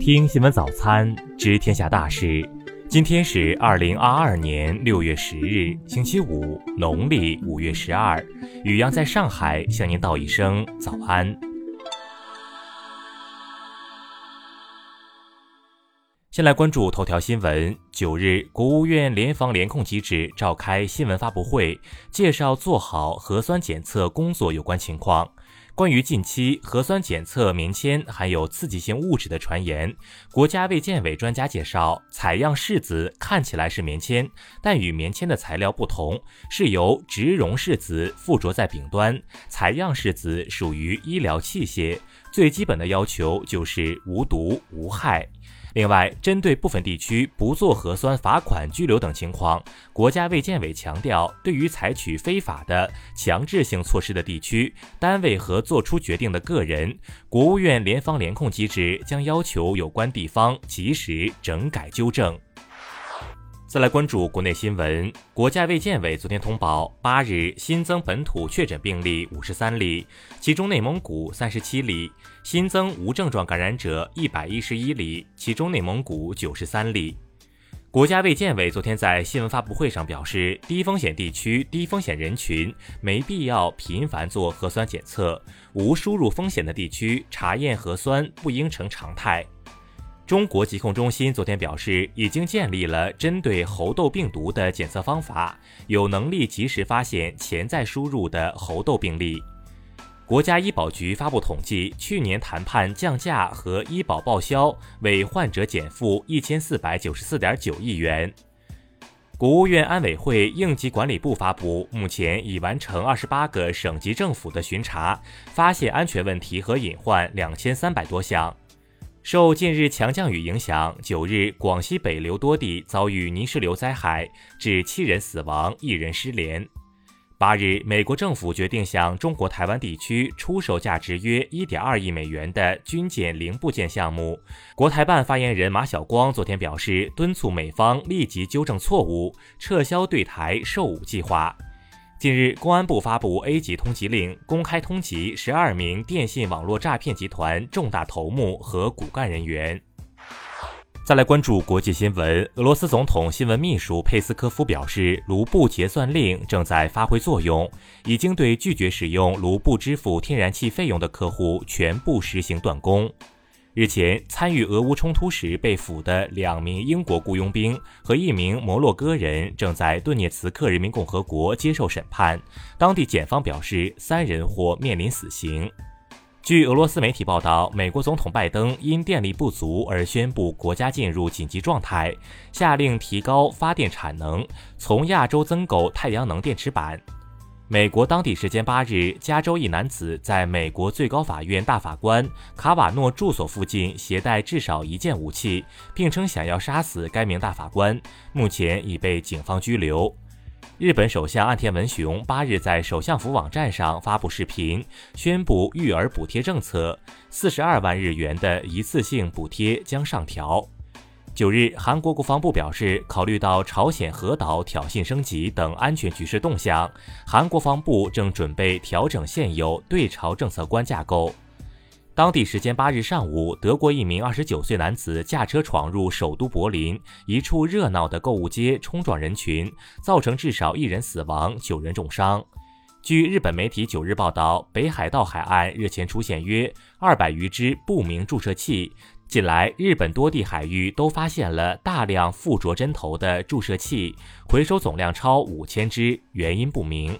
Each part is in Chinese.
听新闻早餐，知天下大事。今天是二零二二年六月十日，星期五，农历五月十二。雨阳在上海向您道一声早安。先来关注头条新闻。九日，国务院联防联控机制召开新闻发布会，介绍做好核酸检测工作有关情况。关于近期核酸检测棉签含有刺激性物质的传言，国家卫健委专家介绍，采样拭子看起来是棉签，但与棉签的材料不同，是由植绒试子附着在柄端。采样试子属于医疗器械，最基本的要求就是无毒无害。另外，针对部分地区不做核酸罚款、拘留等情况，国家卫健委强调，对于采取非法的强制性措施的地区、单位和作出决定的个人，国务院联防联控机制将要求有关地方及时整改纠正。再来关注国内新闻，国家卫健委昨天通报，八日新增本土确诊病例五十三例，其中内蒙古三十七例，新增无症状感染者一百一十一例，其中内蒙古九十三例。国家卫健委昨天在新闻发布会上表示，低风险地区、低风险人群没必要频繁做核酸检测，无输入风险的地区查验核酸不应成常态。中国疾控中心昨天表示，已经建立了针对猴痘病毒的检测方法，有能力及时发现潜在输入的猴痘病例。国家医保局发布统计，去年谈判降价和医保报销，为患者减负一千四百九十四点九亿元。国务院安委会应急管理部发布，目前已完成二十八个省级政府的巡查，发现安全问题和隐患两千三百多项。受近日强降雨影响，九日广西北流多地遭遇泥石流灾害，致七人死亡，一人失联。八日，美国政府决定向中国台湾地区出售价值约一点二亿美元的军舰零部件项目。国台办发言人马晓光昨天表示，敦促美方立即纠正错误，撤销对台售武计划。近日，公安部发布 A 级通缉令，公开通缉十二名电信网络诈骗集团重大头目和骨干人员。再来关注国际新闻，俄罗斯总统新闻秘书佩斯科夫表示，卢布结算令正在发挥作用，已经对拒绝使用卢布支付天然气费用的客户全部实行断供。日前，参与俄乌冲突时被俘的两名英国雇佣兵和一名摩洛哥人正在顿涅茨克人民共和国接受审判。当地检方表示，三人或面临死刑。据俄罗斯媒体报道，美国总统拜登因电力不足而宣布国家进入紧急状态，下令提高发电产能，从亚洲增购太阳能电池板。美国当地时间八日，加州一男子在美国最高法院大法官卡瓦诺住所附近携带至少一件武器，并称想要杀死该名大法官，目前已被警方拘留。日本首相岸田文雄八日在首相府网站上发布视频，宣布育儿补贴政策，四十二万日元的一次性补贴将上调。九日，韩国国防部表示，考虑到朝鲜核岛挑衅升级等安全局势动向，韩国防部正准备调整现有对朝政策观架构。当地时间八日上午，德国一名二十九岁男子驾车闯入首都柏林一处热闹的购物街，冲撞人群，造成至少一人死亡，九人重伤。据日本媒体九日报道，北海道海岸日前出现约二百余只不明注射器。近来，日本多地海域都发现了大量附着针头的注射器，回收总量超五千只，原因不明。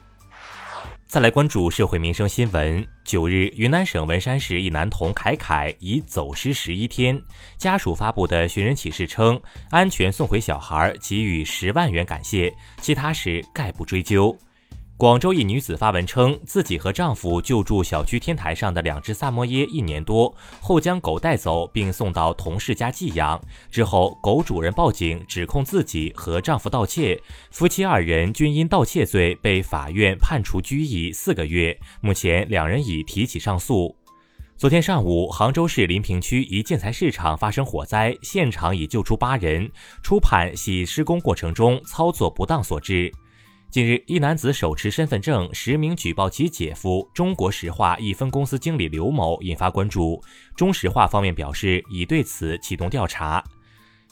再来关注社会民生新闻。九日，云南省文山市一男童凯凯已走失十一天，家属发布的寻人启事称，安全送回小孩，给予十万元感谢，其他事概不追究。广州一女子发文称，自己和丈夫救助小区天台上的两只萨摩耶一年多，后将狗带走并送到同事家寄养。之后，狗主人报警指控自己和丈夫盗窃，夫妻二人均因盗窃罪被法院判处拘役四个月。目前，两人已提起上诉。昨天上午，杭州市临平区一建材市场发生火灾，现场已救出八人，初判系施工过程中操作不当所致。近日，一男子手持身份证实名举报其姐夫中国石化一分公司经理刘某，引发关注。中石化方面表示已对此启动调查。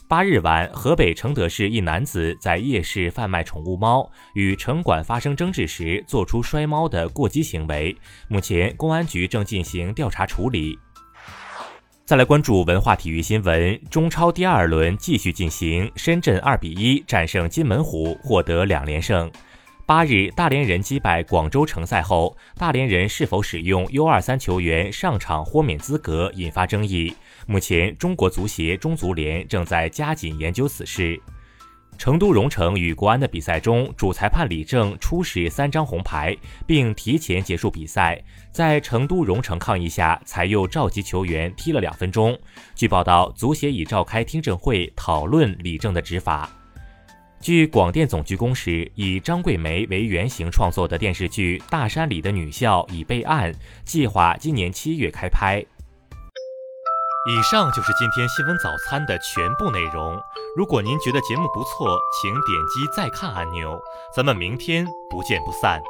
八日晚，河北承德市一男子在夜市贩卖宠物猫，与城管发生争执时，做出摔猫的过激行为。目前，公安局正进行调查处理。再来关注文化体育新闻，中超第二轮继续进行，深圳二比一战胜金门虎，获得两连胜。八日，大连人击败广州城赛后，大连人是否使用 U23 球员上场豁免资格引发争议。目前，中国足协中足联正在加紧研究此事。成都蓉城与国安的比赛中，主裁判李正出示三张红牌，并提前结束比赛。在成都蓉城抗议下，才又召集球员踢了两分钟。据报道，足协已召开听证会讨论李正的执法。据广电总局公示，以张桂梅为原型创作的电视剧《大山里的女校》已备案，计划今年七月开拍。以上就是今天新闻早餐的全部内容。如果您觉得节目不错，请点击再看按钮。咱们明天不见不散。